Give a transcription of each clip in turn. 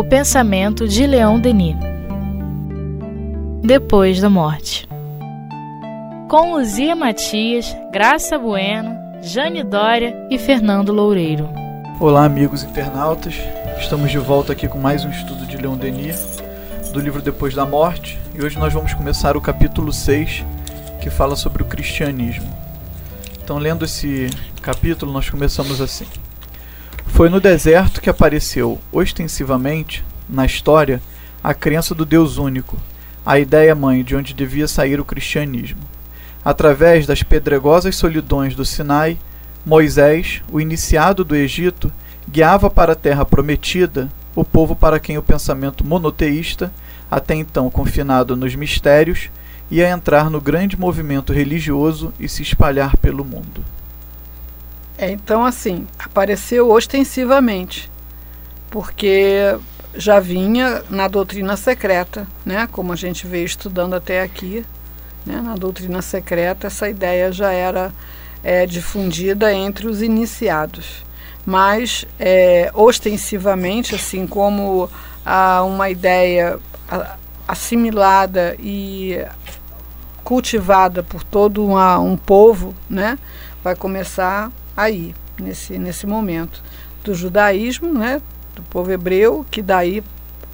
O pensamento de Leão Denis. Depois da morte. Com Luzia Matias, Graça Bueno, Jane Dória e Fernando Loureiro. Olá, amigos internautas. Estamos de volta aqui com mais um estudo de Leão Denis, do livro Depois da Morte, e hoje nós vamos começar o capítulo 6, que fala sobre o cristianismo. Então, lendo esse capítulo, nós começamos assim. Foi no deserto que apareceu, ostensivamente, na história, a crença do Deus único, a ideia mãe de onde devia sair o cristianismo. Através das pedregosas solidões do Sinai, Moisés, o iniciado do Egito, guiava para a terra prometida o povo para quem o pensamento monoteísta, até então confinado nos mistérios, ia entrar no grande movimento religioso e se espalhar pelo mundo. É, então, assim, apareceu ostensivamente, porque já vinha na doutrina secreta, né? Como a gente veio estudando até aqui, né? Na doutrina secreta, essa ideia já era é, difundida entre os iniciados, mas é, ostensivamente, assim como a uma ideia assimilada e cultivada por todo uma, um povo, né? Vai começar aí, nesse, nesse momento do judaísmo, né, do povo hebreu, que daí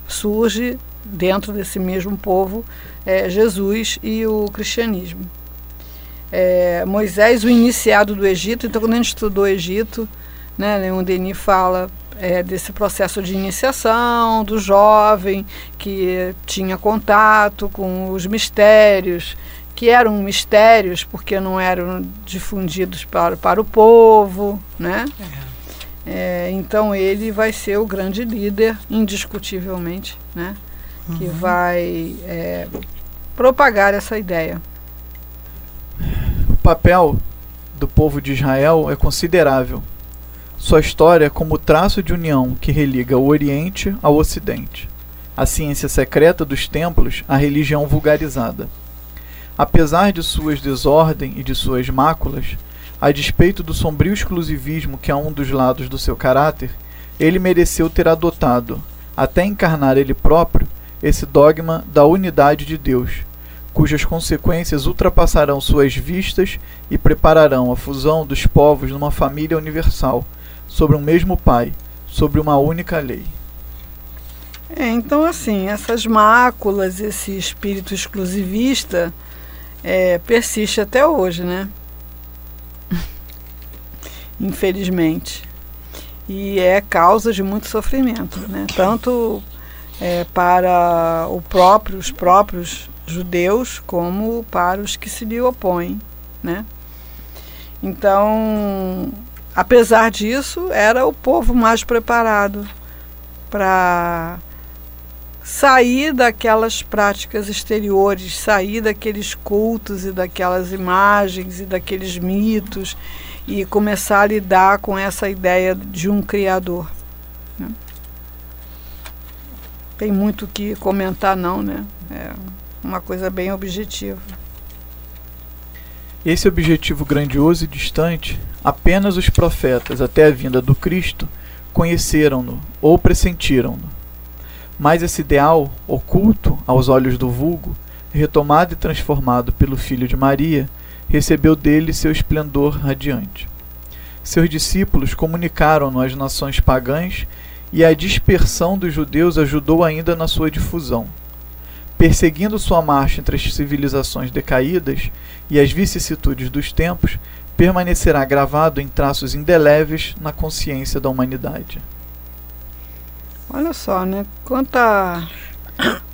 surge dentro desse mesmo povo é, Jesus e o cristianismo. É, Moisés, o iniciado do Egito, então quando a gente estudou o Egito, né, Leon Denis fala é, desse processo de iniciação do jovem que tinha contato com os mistérios, que eram mistérios porque não eram difundidos para, para o povo, né? É. É, então ele vai ser o grande líder, indiscutivelmente, né? Uhum. Que vai é, propagar essa ideia. O papel do povo de Israel é considerável. Sua história é como traço de união que religa o Oriente ao Ocidente, a ciência secreta dos templos à religião vulgarizada. Apesar de suas desordem e de suas máculas, a despeito do sombrio exclusivismo que é um dos lados do seu caráter, ele mereceu ter adotado, até encarnar ele próprio, esse dogma da unidade de Deus, cujas consequências ultrapassarão suas vistas e prepararão a fusão dos povos numa família universal, sobre um mesmo Pai, sobre uma única lei. É, então, assim, essas máculas, esse espírito exclusivista é, persiste até hoje, né? Infelizmente. E é causa de muito sofrimento, né? Tanto é, para o próprio, os próprios judeus como para os que se lhe opõem, né? Então, apesar disso, era o povo mais preparado para sair daquelas práticas exteriores, sair daqueles cultos e daquelas imagens e daqueles mitos e começar a lidar com essa ideia de um Criador. Né? Tem muito que comentar, não, né? É uma coisa bem objetiva. Esse objetivo grandioso e distante, apenas os profetas, até a vinda do Cristo, conheceram-no ou pressentiram-no mas esse ideal, oculto aos olhos do vulgo, retomado e transformado pelo Filho de Maria, recebeu dele seu esplendor radiante. Seus discípulos comunicaram-no às nações pagãs e a dispersão dos judeus ajudou ainda na sua difusão. Perseguindo sua marcha entre as civilizações decaídas e as vicissitudes dos tempos, permanecerá gravado em traços indeléveis na consciência da humanidade. Olha só, né? Quanta,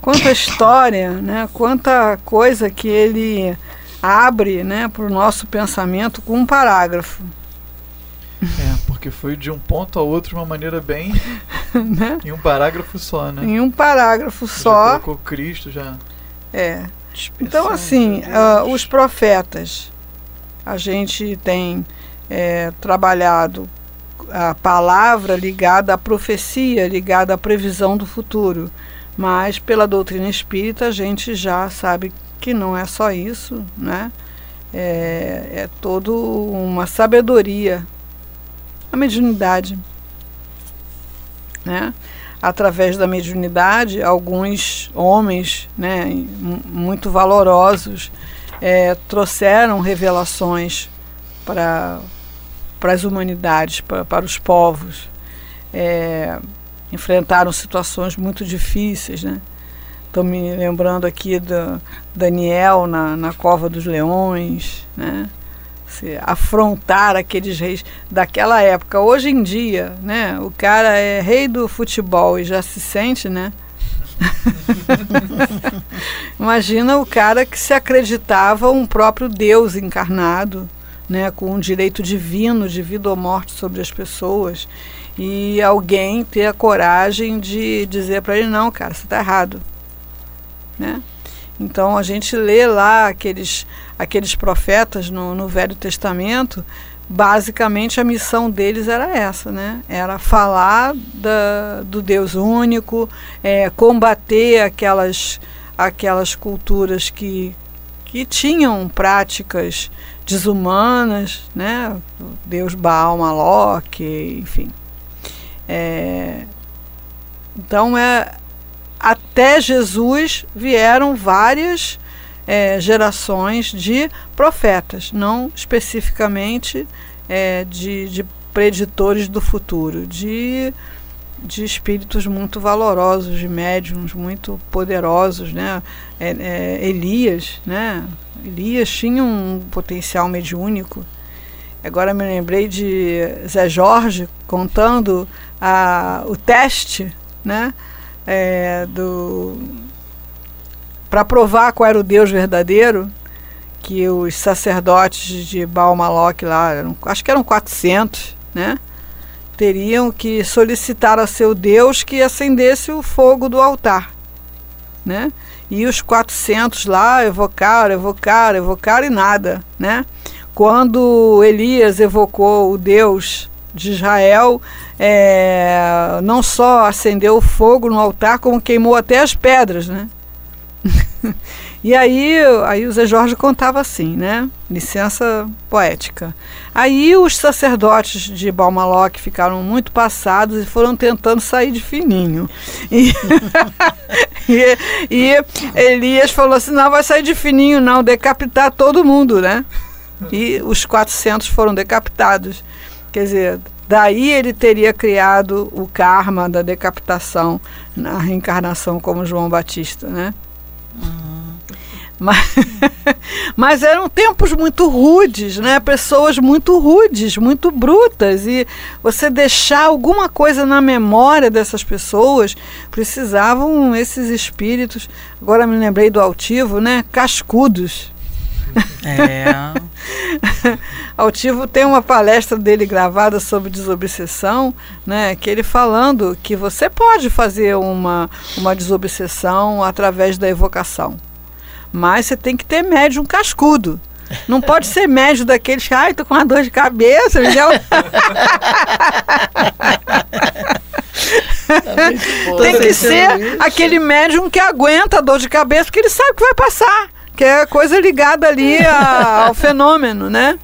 quanta história, né? Quanta coisa que ele abre, né, para o nosso pensamento com um parágrafo. É, porque foi de um ponto a outro de uma maneira bem. né? Em um parágrafo só, né? Em um parágrafo já só. colocou Cristo já. É. Então, assim, uh, os profetas, a gente tem é, trabalhado a palavra ligada à profecia, ligada à previsão do futuro. Mas pela doutrina espírita a gente já sabe que não é só isso, né? É, é toda uma sabedoria, a mediunidade, né? através da mediunidade, alguns homens né, muito valorosos é, trouxeram revelações para as humanidades, para, para os povos. É, enfrentaram situações muito difíceis. Né? Estou me lembrando aqui do Daniel na, na Cova dos Leões. Né? se afrontar aqueles reis daquela época. Hoje em dia, né, o cara é rei do futebol e já se sente, né? Imagina o cara que se acreditava um próprio Deus encarnado, né, com um direito divino de vida ou morte sobre as pessoas, e alguém ter a coragem de dizer para ele não, cara, você está errado, né? Então a gente lê lá aqueles, aqueles profetas no, no Velho Testamento, basicamente a missão deles era essa, né? Era falar da, do Deus único, é, combater aquelas, aquelas culturas que, que tinham práticas desumanas, né? Deus Baal, Maloque, enfim. É, então é até Jesus vieram várias é, gerações de profetas, não especificamente é, de, de preditores do futuro, de, de espíritos muito valorosos, de médiums muito poderosos, né? É, é, Elias, né? Elias tinha um potencial mediúnico. Agora me lembrei de Zé Jorge contando a, o teste, né? é, do para provar qual era o Deus verdadeiro, que os sacerdotes de Baal Malok lá, eram, acho que eram 400, né? Teriam que solicitar a seu Deus que acendesse o fogo do altar, né? E os 400 lá evocaram, evocaram, evocaram e nada, né? Quando Elias evocou o Deus de Israel, é, não só acendeu o fogo no altar, como queimou até as pedras, né? e aí, aí o Zé Jorge contava assim, né? Licença poética. Aí os sacerdotes de Balmaloque ficaram muito passados e foram tentando sair de fininho. E, e, e Elias falou assim, não vai sair de fininho não, decapitar todo mundo, né? E os 400 foram decapitados. Quer dizer, daí ele teria criado o karma da decapitação na reencarnação como João Batista, né? Uhum. Mas, mas eram tempos muito rudes, né? Pessoas muito rudes, muito brutas. E você deixar alguma coisa na memória dessas pessoas, precisavam esses espíritos. Agora me lembrei do altivo, né? Cascudos. É. Altivo tem uma palestra dele gravada sobre desobsessão, né, que ele falando que você pode fazer uma, uma desobsessão através da evocação. Mas você tem que ter médium cascudo. Não pode ser médium daqueles que, ai, tô com uma dor de cabeça. Tá tem que ser isso. aquele médium que aguenta a dor de cabeça, porque ele sabe que vai passar que é coisa ligada ali a, ao fenômeno, né?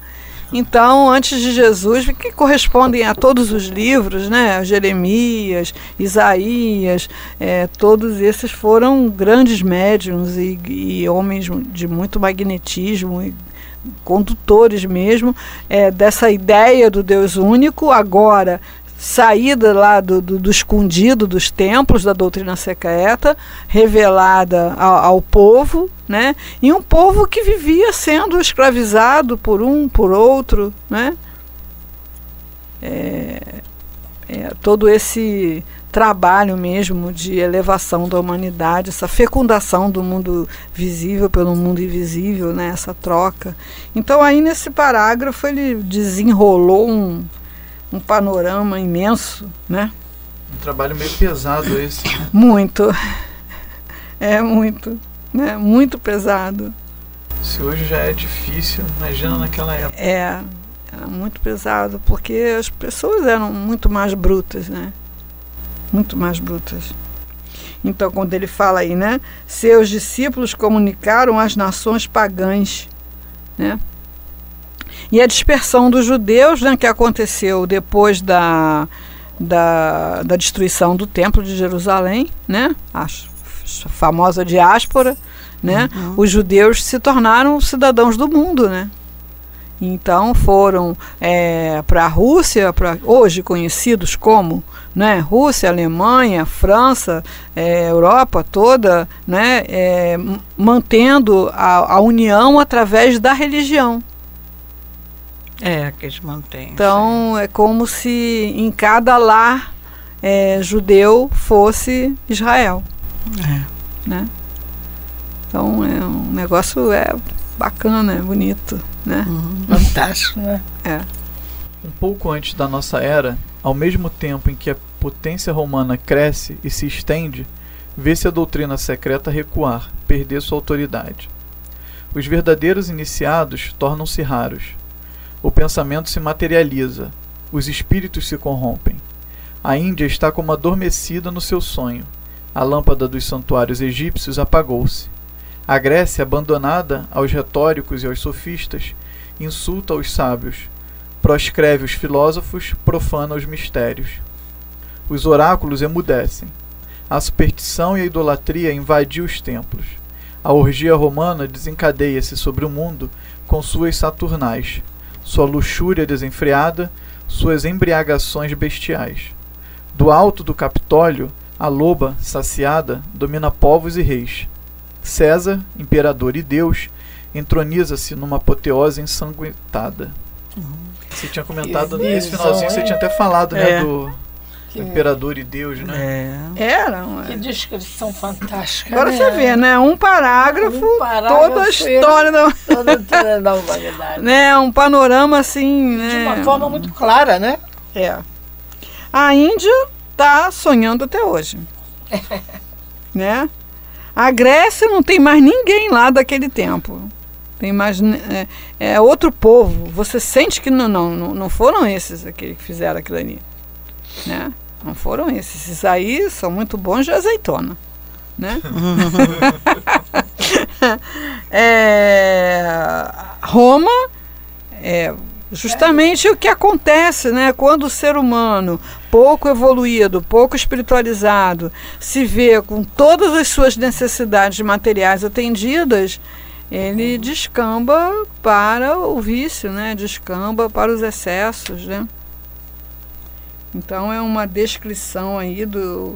Então, antes de Jesus, que correspondem a todos os livros, né? Jeremias, Isaías, é, todos esses foram grandes médiums e, e, homens de muito magnetismo, e condutores mesmo é, dessa ideia do Deus único. Agora, saída lá do, do, do, escondido dos templos da doutrina secreta, revelada ao, ao, povo, né? E um povo que vivia sendo escravizado por um, por outro, né? É, é, todo esse trabalho mesmo de elevação da humanidade, essa fecundação do mundo visível pelo mundo invisível, né? Essa troca. Então aí nesse parágrafo ele desenrolou um um panorama imenso, né? Um trabalho meio pesado esse. Né? Muito. É muito, né? Muito pesado. Se hoje já é difícil, imagina naquela época. É, era muito pesado, porque as pessoas eram muito mais brutas, né? Muito mais brutas. Então, quando ele fala aí, né? Seus discípulos comunicaram às nações pagãs, né? E a dispersão dos judeus, né, que aconteceu depois da, da, da destruição do Templo de Jerusalém, né? A famosa diáspora, né? Uhum. Os judeus se tornaram cidadãos do mundo, né? Então foram é, para a Rússia, pra, hoje conhecidos como né, Rússia, Alemanha, França, é, Europa toda, né, é, mantendo a, a, união através da religião. É, que eles mantêm. Então sim. é como se em cada lar é, judeu fosse Israel. É. Né? Então é um negócio é bacana, é bonito, né? Uhum. Fantástico, né? É. Um pouco antes da nossa era, ao mesmo tempo em que a potência romana cresce e se estende, vê-se a doutrina secreta recuar, perder sua autoridade. Os verdadeiros iniciados tornam-se raros. O pensamento se materializa, os espíritos se corrompem. A Índia está como adormecida no seu sonho. A lâmpada dos santuários egípcios apagou-se. A Grécia, abandonada aos retóricos e aos sofistas, insulta os sábios, proscreve os filósofos, profana os mistérios. Os oráculos emudecem. A superstição e a idolatria invadiam os templos. A orgia romana desencadeia-se sobre o mundo com suas saturnais, sua luxúria desenfreada, suas embriagações bestiais. Do alto do Capitólio, a loba, saciada, domina povos e reis. César, imperador e Deus, entroniza-se numa apoteose ensanguentada. Uhum. Você tinha comentado nesse finalzinho, você tinha até falado, né, é. né, do que... imperador e Deus, né? É. Era. Que descrição fantástica. Agora né? você vê, né? Um parágrafo, um parágrafo toda a história da, toda a história da humanidade. né? Um panorama assim, né? De uma forma muito clara, né? É. A Índia está sonhando até hoje. né? A Grécia não tem mais ninguém lá daquele tempo. Tem mais é, é, outro povo. Você sente que não, não, não foram esses aqui que fizeram aquilo ali, né? Não foram esses. Esses aí são muito bons de azeitona, né? é, Roma é, Justamente o que acontece, né? Quando o ser humano, pouco evoluído, pouco espiritualizado, se vê com todas as suas necessidades materiais atendidas, ele descamba para o vício, né? Descamba para os excessos, né? Então é uma descrição aí do,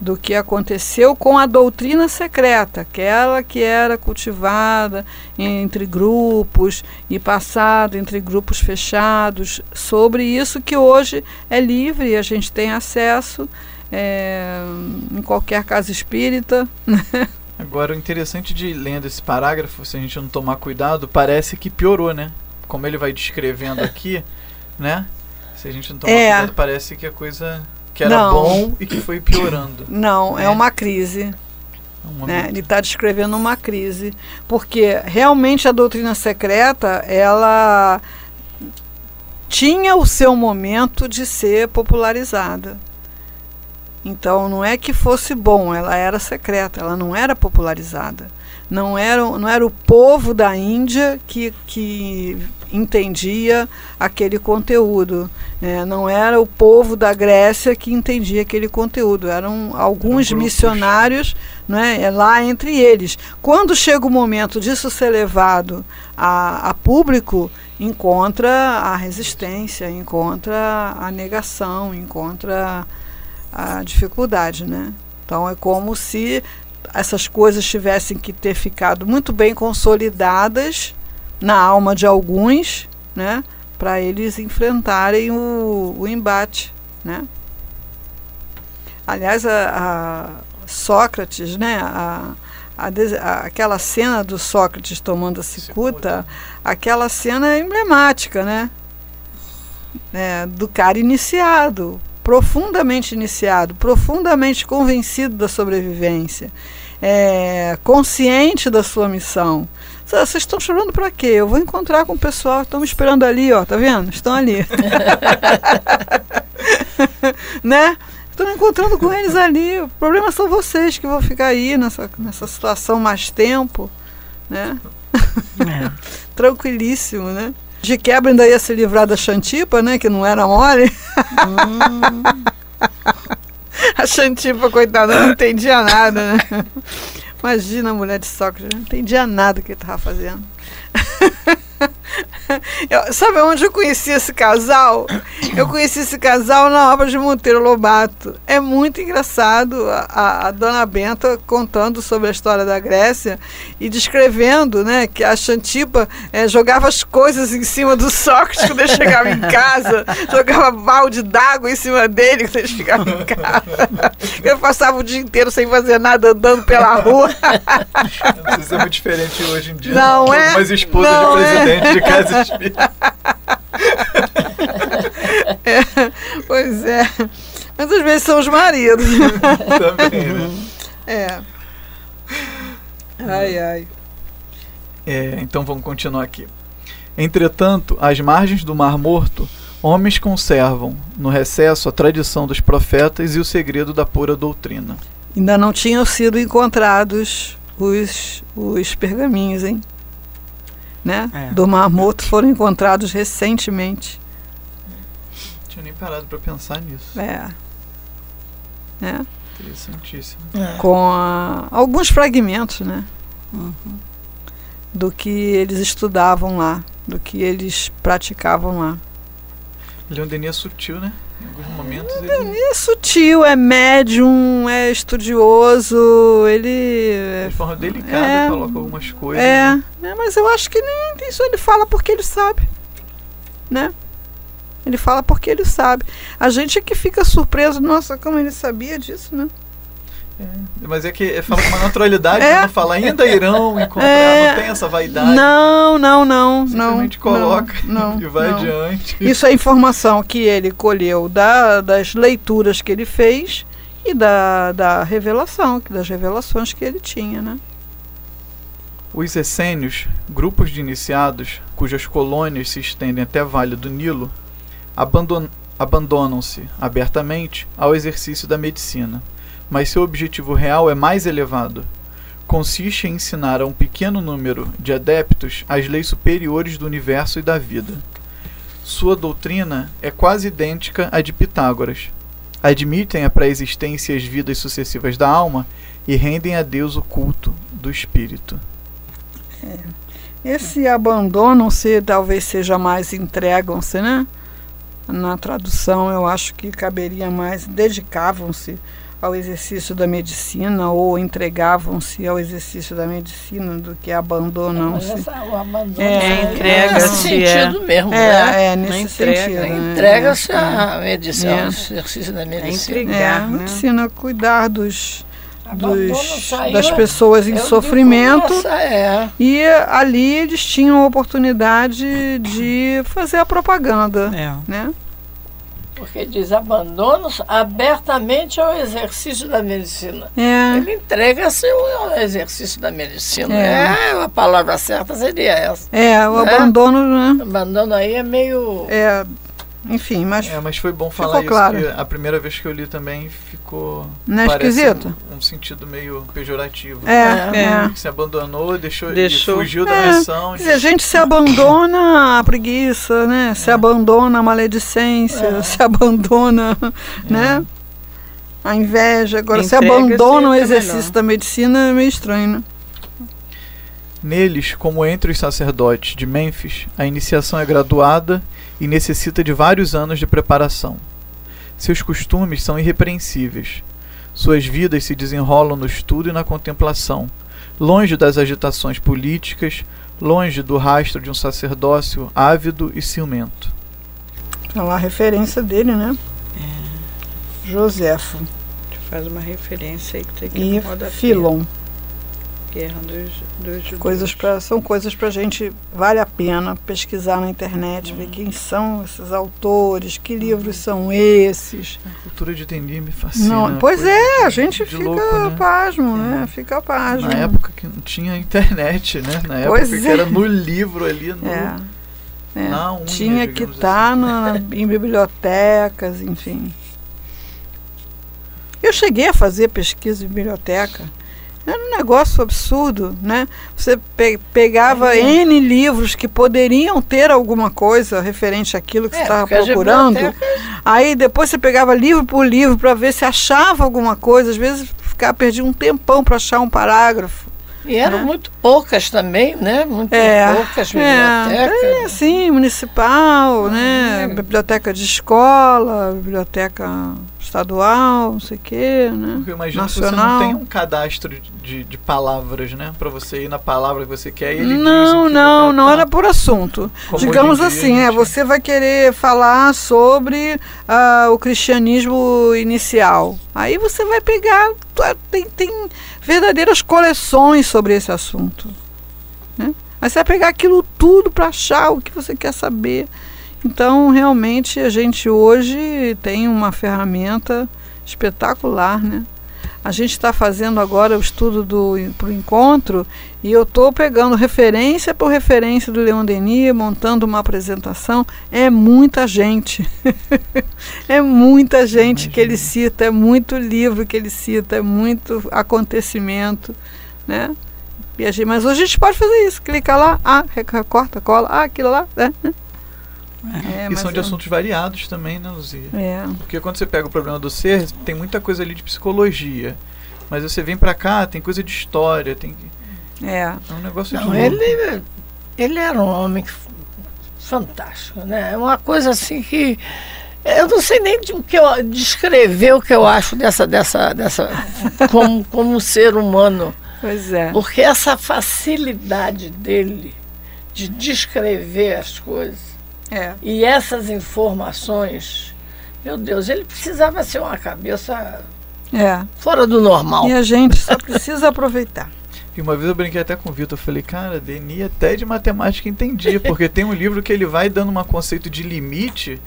do que aconteceu com a doutrina secreta, aquela que era cultivada entre grupos e passada entre grupos fechados, sobre isso que hoje é livre a gente tem acesso é, em qualquer casa espírita. Né? Agora, o interessante de lendo esse parágrafo, se a gente não tomar cuidado, parece que piorou, né? Como ele vai descrevendo aqui, né? Se a gente não tomar é. cuidado, parece que a coisa que era não. bom e que foi piorando. Não, é, é uma crise. É né? Ele está descrevendo uma crise, porque realmente a doutrina secreta ela tinha o seu momento de ser popularizada. Então não é que fosse bom, ela era secreta, ela não era popularizada. Não era, não era o povo da Índia que, que entendia aquele conteúdo. Né? Não era o povo da Grécia que entendia aquele conteúdo. Eram alguns Eram missionários né, lá entre eles. Quando chega o momento disso ser levado a, a público, encontra a resistência, encontra a negação, encontra a dificuldade. Né? Então é como se essas coisas tivessem que ter ficado muito bem consolidadas na alma de alguns, né, para eles enfrentarem o, o, embate, né? Aliás, a, a Sócrates, né, a, a, aquela cena do Sócrates tomando a cicuta, aquela cena é emblemática, né? É, do cara iniciado, profundamente iniciado, profundamente convencido da sobrevivência, é, consciente da sua missão. Vocês estão chorando para quê? Eu vou encontrar com o pessoal, estão me esperando ali, ó, tá vendo? Estão ali. né? Estou encontrando com eles ali. O problema são vocês que vão ficar aí nessa, nessa situação mais tempo, né? É. Tranquilíssimo, né? De quebra ainda ia se livrar da Xantipa, né? Que não era mole. Hum, A Xantipa, coitada, não entendia nada, né? Imagina a mulher de Sócrates, não entendia nada que ele estava fazendo. Eu- sabe onde eu conheci esse casal? Eu conheci esse casal na obra de Monteiro Lobato. É muito engraçado a, a- dona Benta contando sobre a história da Grécia e descrevendo né, que a Xantipa eh, jogava as coisas em cima do Sócrates quando ele chegava em casa, jogava balde d'água em cima dele quando ele chegava em casa. Eu passava o dia inteiro sem fazer nada, andando pela rua. Não se é muito diferente hoje em dia. Não é? Mas esposa Não de é? presidente de casa espírita. Pois é. Mas às vezes são os maridos. também, né? É. Ai, ai. É, então vamos continuar aqui. Entretanto, às margens do Mar Morto, homens conservam, no recesso, a tradição dos profetas e o segredo da pura doutrina. Ainda não tinham sido encontrados os, os pergaminhos, hein? Né? É. Do Mar Morto foram encontrados recentemente. Não tinha nem parado para pensar nisso. É. É. Interessantíssimo. É. Com a- alguns fragmentos, né? Do que eles estudavam lá, do que eles praticavam lá. Leon Denis é sutil, né? Momentos ele... É sutil, é médium, é estudioso, ele. De forma delicada É. coloca algumas coisas. É, né? né, mas eu acho que nem isso ele fala porque ele sabe, né? Ele fala porque ele sabe. A gente é que fica surpreso, nossa, como ele sabia disso, né? Mas é que fala com uma naturalidade, É. não fala ainda irão encontrar, É. não tem essa vaidade. Não, não, não, não. Simplesmente coloca não, e vai não. adiante. Isso é informação que ele colheu da, das leituras que ele fez e da, da revelação, das revelações que ele tinha, né? Os essênios, grupos de iniciados, cujas colônias se estendem até Vale do Nilo, abandon- abandonam-se abertamente ao exercício da medicina, mas seu objetivo real é mais elevado. Consiste em ensinar a um pequeno número de adeptos as leis superiores do universo e da vida. Sua doutrina é quase idêntica à de Pitágoras. Admitem a pré-existência e as vidas sucessivas da alma e rendem a Deus o culto do espírito. Esse abandonam-se talvez seja mais entregam-se, né? Na tradução eu acho que caberia mais dedicavam-se ao exercício da medicina ou entregavam-se ao exercício da medicina do que abandonam-se. essa- o abandono É, é, entrega-se, nesse sentido mesmo, né? É, é nesse Não entrega, sentido. né? Entrega-se É, à medicina, É. ao exercício da É medicina. É, entregar, a né? medicina cuidar dos, dos- das pessoas em sofrimento. essa é. E ali eles tinham a oportunidade de fazer a propaganda, É. né? Porque diz abandono abertamente ao exercício da medicina. É, Ele entrega-se ao exercício da medicina. É. É. a palavra certa seria essa. é o Né? abandono, né? Abandono aí é meio. É, enfim, mas É, mas foi bom Ficou falar isso, claro. que a primeira vez que eu li também ficou... não é esquisito? Um, um sentido meio pejorativo. É, É. é. Se abandonou, deixou, e Deixou. fugiu da É, missão. Quer dizer, a gente se abandona a preguiça, né? Se abandona a maledicência, É. se abandona, né? A inveja. Agora, se Entrega-se abandona o é exercício melhor. da medicina, é meio estranho, né? Neles, como entre os sacerdotes de Mênfis, a iniciação é graduada e necessita de vários anos de preparação. Seus costumes são irrepreensíveis. Suas vidas se desenrolam no estudo e na contemplação, longe das agitações políticas, longe do rastro de um sacerdócio ávido e ciumento. Tá lá a referência dele, né? Joséfo Faz uma referência aí que tem que e. Filon. Guerra dos, dos judeus. Coisas pra, são coisas para a gente, vale a pena pesquisar na internet, Uhum. ver quem são esses autores, que livros são esses. A cultura de Denis me fascina. Não, pois é, a gente de fica louco, né? pasmo, né? Fica pasmo. Na época que não tinha internet, né? Na época Pois que é. era no livro ali, no, É, é. unha, Tinha que estar assim. em bibliotecas, enfim. Eu cheguei a fazer pesquisa em biblioteca. Era um negócio absurdo, né? Você pe- pegava N livros que poderiam ter alguma coisa referente àquilo que você É, estava porque as procurando. Aí depois você pegava livro por livro para ver se achava alguma coisa. Às vezes ficava perdia um tempão para achar um parágrafo. E eram É. muito poucas também, né? Muito É, poucas bibliotecas. é, sim, municipal, né? Biblioteca de escola, biblioteca estadual, não sei o quê, né? Porque eu imagino que você não Nacional. tem um cadastro de, de palavras, né? Pra você ir na palavra que você quer e ele diz Não, não, vai não era por assunto. Como Digamos em dia, assim, é, gente- você vai querer falar sobre ah, o cristianismo inicial. Aí você vai pegar, ah, tem, tem verdadeiras coleções sobre esse assunto. Né? Aí você vai pegar aquilo tudo para achar o que você quer saber. Então, realmente, a gente hoje tem uma ferramenta espetacular, né? A gente está fazendo agora o estudo do pro encontro e eu estou pegando referência por referência do Leon Denis, montando uma apresentação. É muita gente. é muita gente que ele cita, é muito livro que ele cita, é muito acontecimento, né? Mas hoje a gente pode fazer isso. Clica lá, ah, recorta, cola, ah, aquilo lá. Né? É, E são de eu- assuntos variados também, né, Luzia? É, Porque quando você pega o problema do ser, tem muita coisa ali de psicologia. Mas você vem pra cá, tem coisa de história, tem é. é um negócio Não, de ele, ele era um homem fantástico, né? É uma coisa assim que eu não sei nem de o que eu, descrever o que eu acho dessa dessa dessa como como ser humano, Pois é. porque essa facilidade dele de descrever as coisas É. e essas informações, meu Deus, ele precisava ser uma cabeça É. fora do normal. E a gente só precisa aproveitar. E uma vez eu brinquei até com o Vitor, eu falei, cara, Denis até de matemática entendia, porque tem um livro que ele vai dando um conceito de limite,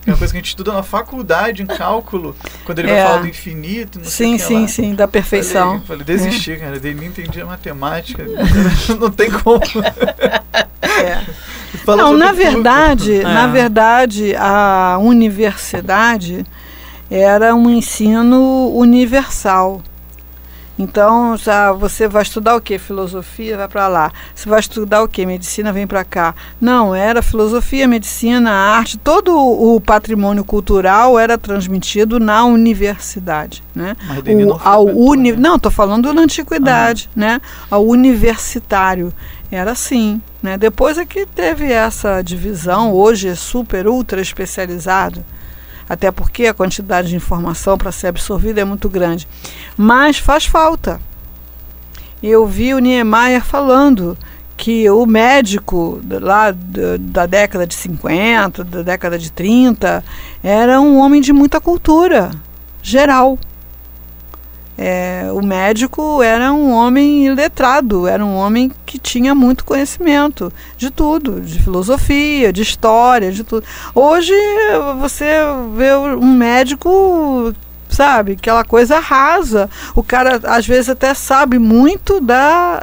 que é uma coisa que a gente estuda na faculdade, em cálculo, quando ele É. vai falar do infinito, não sei Sim, o que sim, lá. sim, da perfeição. Falei, falei desisti, cara, Denis entendia matemática, não tem como. É. Fala Não, na verdade, É. na verdade, a universidade era um ensino universal. Então, já você vai estudar o que? Filosofia, vai para lá. Você vai estudar o que? Medicina, vem para cá. Não, era filosofia, medicina, arte, todo o patrimônio cultural era transmitido na universidade, né? Mas o, não ao uni, né? Não, estou falando da antiguidade, né? Ao universitário. Era assim. Né? Depois é que teve essa divisão, hoje é super, ultra especializado. Até porque a quantidade de informação para ser absorvida é muito grande. Mas faz falta. Eu vi o Niemeyer falando que o médico lá da década de 50, da década de 30, era um homem de muita cultura geral. É, o médico era um homem letrado, era um homem que tinha muito conhecimento de tudo, de filosofia, de história, de tudo. Hoje você vê um médico, sabe, aquela coisa rasa. O cara às vezes até sabe muito da,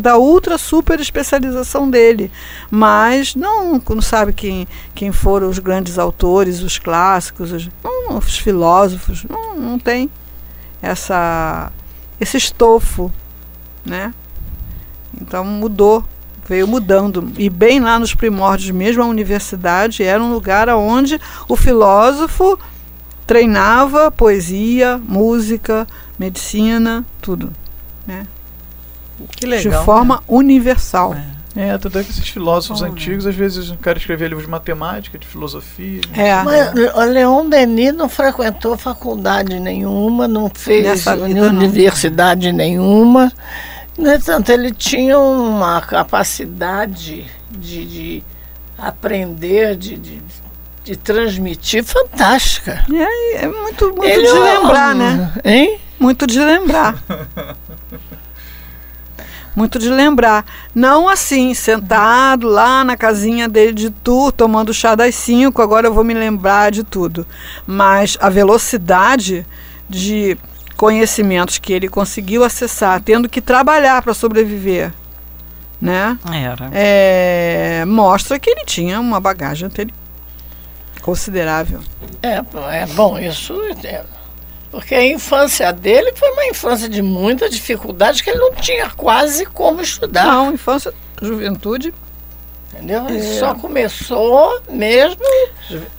da ultra super especialização dele, mas não, não sabe quem, quem foram os grandes autores, os clássicos, os, os filósofos, não, não tem essa esse estofo, né? Então mudou, veio mudando e bem lá nos primórdios mesmo a universidade era um lugar onde o filósofo treinava poesia, música, medicina, tudo, né? Que De legal. forma universal. É, tanto é que esses filósofos antigos, às vezes, o cara escrevia livros de matemática, de filosofia. É. Mas o Leon Denis não frequentou faculdade nenhuma, não fez Nessa uni- vida, não. universidade nenhuma. No entanto, ele tinha uma capacidade de, de aprender, de, de, de transmitir fantástica. É, é muito, muito Ele de é um- lembrar, né? Hein? Muito de lembrar. Muito de lembrar. Não assim, sentado lá na casinha dele de tour, tomando chá das cinco, agora eu vou me lembrar de tudo. Mas a velocidade de conhecimentos que ele conseguiu acessar, tendo que trabalhar para sobreviver, né? Era. É, mostra que ele tinha uma bagagem anteri- considerável. É, é bom, isso. é- porque a infância dele foi uma infância de muita dificuldade, que ele não tinha quase como estudar. Não, infância, juventude, Entendeu? É. Só começou mesmo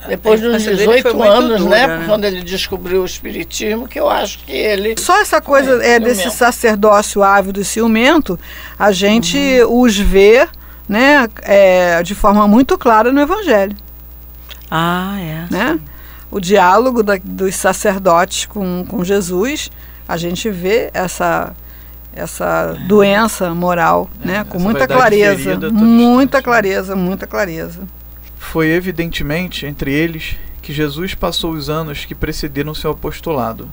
depois dos 18 anos, dura, né? né? Quando ele descobriu o espiritismo, que eu acho que ele. Só essa coisa é, é desse sacerdócio ávido e ciumento, a gente uhum. os vê né, é, de forma muito clara no Evangelho. Ah, é. Né? O diálogo da, dos sacerdotes com, com Jesus, a gente vê essa essa é. doença moral, é, né, com muita clareza, muita clareza, muita clareza. Foi evidentemente entre eles que Jesus passou os anos que precederam seu apostolado,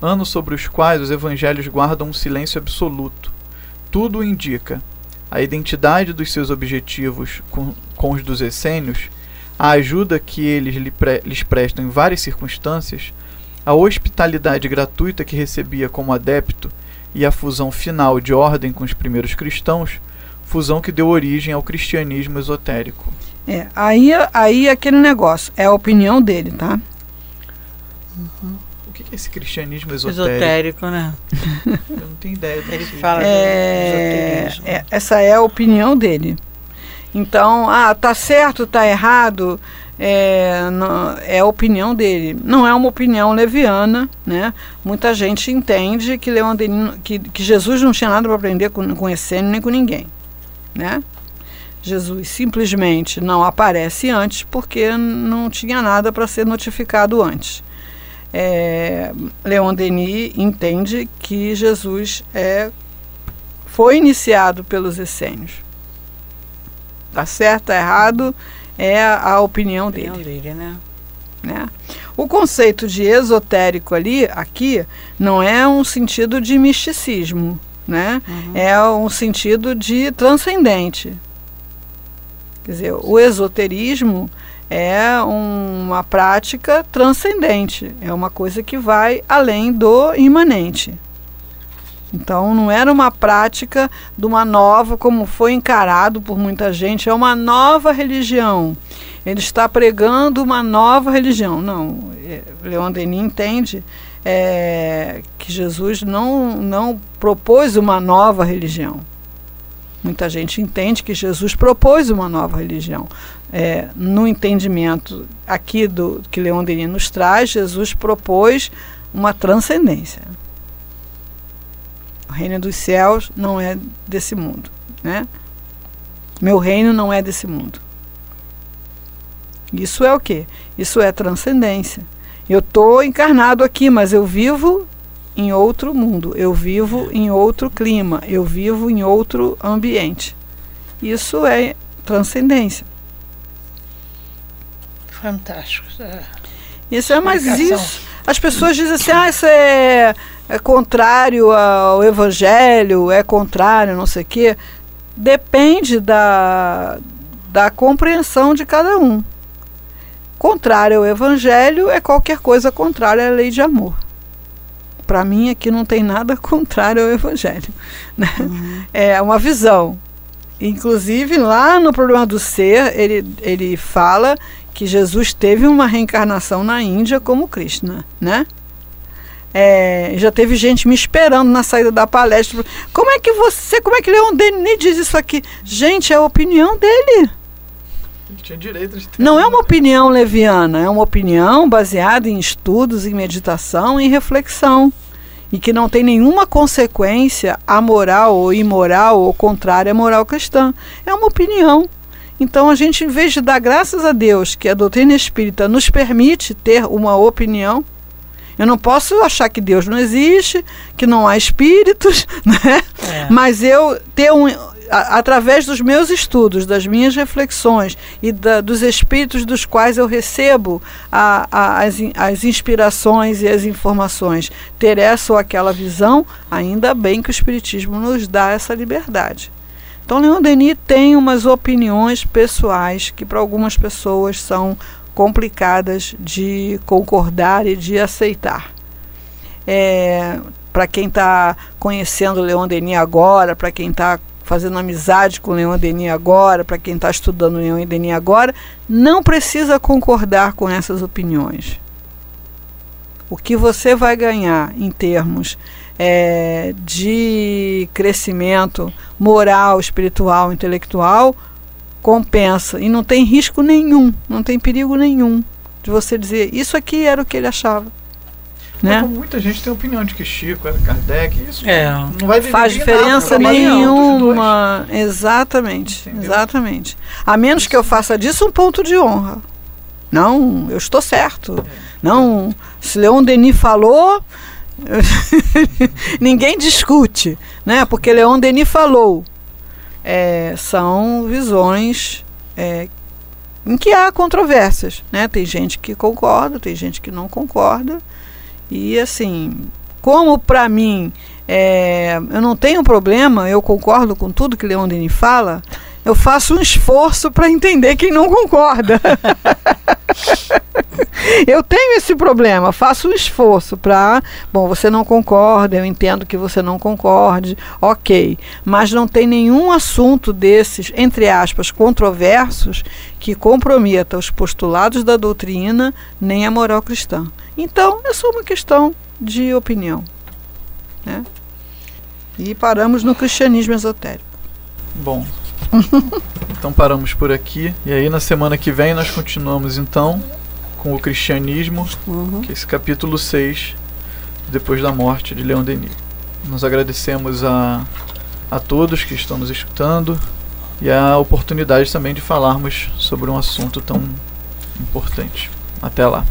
anos sobre os quais os evangelhos guardam um silêncio absoluto. Tudo indica. A identidade dos seus objetivos com, com os dos essênios, a ajuda que eles lhe pre, lhes prestam em várias circunstâncias, a hospitalidade gratuita que recebia como adepto e a fusão final de ordem com os primeiros cristãos, fusão que deu origem ao cristianismo esotérico. É, aí, aí aquele negócio, é a opinião dele, tá? Uhum. O que é esse cristianismo esotérico? Esotérico, né? Eu não tenho ideia. Ele fala é, é, essa é a opinião dele. Então, ah, tá certo, tá errado, é, não, é a opinião dele. Não é uma opinião leviana, né? Muita gente entende que, Denis, que, que Jesus não tinha nada para aprender com, com Essênio nem com ninguém, né? Jesus simplesmente não aparece antes porque não tinha nada para ser notificado antes. É, Leon Denis entende que Jesus é, foi iniciado pelos essênios. Tá certo, tá errado, é a, a opinião, dele. dele né? Né? O conceito de esotérico ali, aqui, não é um sentido de misticismo, né? Uhum. É um sentido de transcendente. Quer dizer, o esoterismo é uma prática transcendente, é uma coisa que vai além do imanente. Então não era uma prática de uma nova, como foi encarado por muita gente, é uma nova religião. Ele está pregando uma nova religião. Não, é, Leon Denis entende é, que Jesus não, não propôs uma nova religião. Muita gente entende que Jesus propôs uma nova religião. É, no entendimento aqui do que Leon Denis nos traz, Jesus propôs uma transcendência. O reino dos céus não é desse mundo, né? Meu reino não é desse mundo. Isso é o quê? Isso é transcendência. Eu estou encarnado aqui, mas eu vivo em outro mundo, eu vivo em outro clima, eu vivo em outro ambiente. Isso é transcendência. Fantástico. É. Isso é mais isso. As pessoas dizem assim, ah, isso é é contrário ao evangelho, é contrário, não sei o quê. Depende da, da compreensão de cada um. Contrário ao evangelho é qualquer coisa contrária à lei de amor. Para mim, aqui não tem nada contrário ao evangelho. Né? Uhum. É uma visão. Inclusive, lá no problema do ser, ele, ele fala que Jesus teve uma reencarnação na Índia como Krishna, né? É, já teve gente me esperando na saída da palestra. Como é que você, como é que Leon Denis diz isso aqui? Gente, é a opinião dele. tinha direito de ter Não é uma opinião leviana, é uma opinião baseada em estudos, em meditação, em reflexão. E que não tem nenhuma consequência amoral ou imoral ou contrária à moral cristã. É uma opinião. Então a gente, em vez de dar graças a Deus que a doutrina espírita nos permite ter uma opinião, eu não posso achar que Deus não existe, que não há espíritos, né? É. Mas eu ter um através dos meus estudos, das minhas reflexões e da, dos espíritos dos quais eu recebo a, a, as, as inspirações e as informações, ter essa ou aquela visão, ainda bem que o Espiritismo nos dá essa liberdade. Então, Leon Denis tem umas opiniões pessoais que para algumas pessoas são complicadas de concordar e de aceitar. É, para quem está conhecendo Leon Denis agora, para quem está fazendo amizade com Leon Denis agora, para quem está estudando Leon Denis agora, não precisa concordar com essas opiniões. O que você vai ganhar em termos é, de crescimento moral, espiritual, intelectual, compensa e não tem risco nenhum, não tem perigo nenhum de você dizer isso aqui era o que ele achava. Né? Muita gente tem a opinião de que Chico era Kardec, isso É. não vai Faz diferença nada, nenhuma. Exatamente. Entendeu? Exatamente. A menos que eu faça disso um ponto de honra. Não, eu estou certo. Não, se Leon Denis falou, ninguém discute, né? Porque Leon Denis falou. É, são visões é, em que há controvérsias, né? Tem gente que concorda, tem gente que não concorda. E assim, como para mim é, eu não tenho problema, eu concordo com tudo que Leon Denis fala, eu faço um esforço para entender quem não concorda. eu tenho esse problema, faço um esforço para, bom, você não concorda, eu entendo que você não concorde, ok, mas não tem nenhum assunto desses, entre aspas, controversos que comprometa os postulados da doutrina nem a moral cristã. Então, é só uma questão de opinião. Né? E paramos no cristianismo esotérico. Bom. então paramos por aqui. E aí na semana que vem nós continuamos então com o cristianismo, Uhum. que é esse capítulo 6, depois da morte de Leon Denis. Nós agradecemos a, a todos que estão nos escutando e a oportunidade também de falarmos sobre um assunto tão importante. Até lá.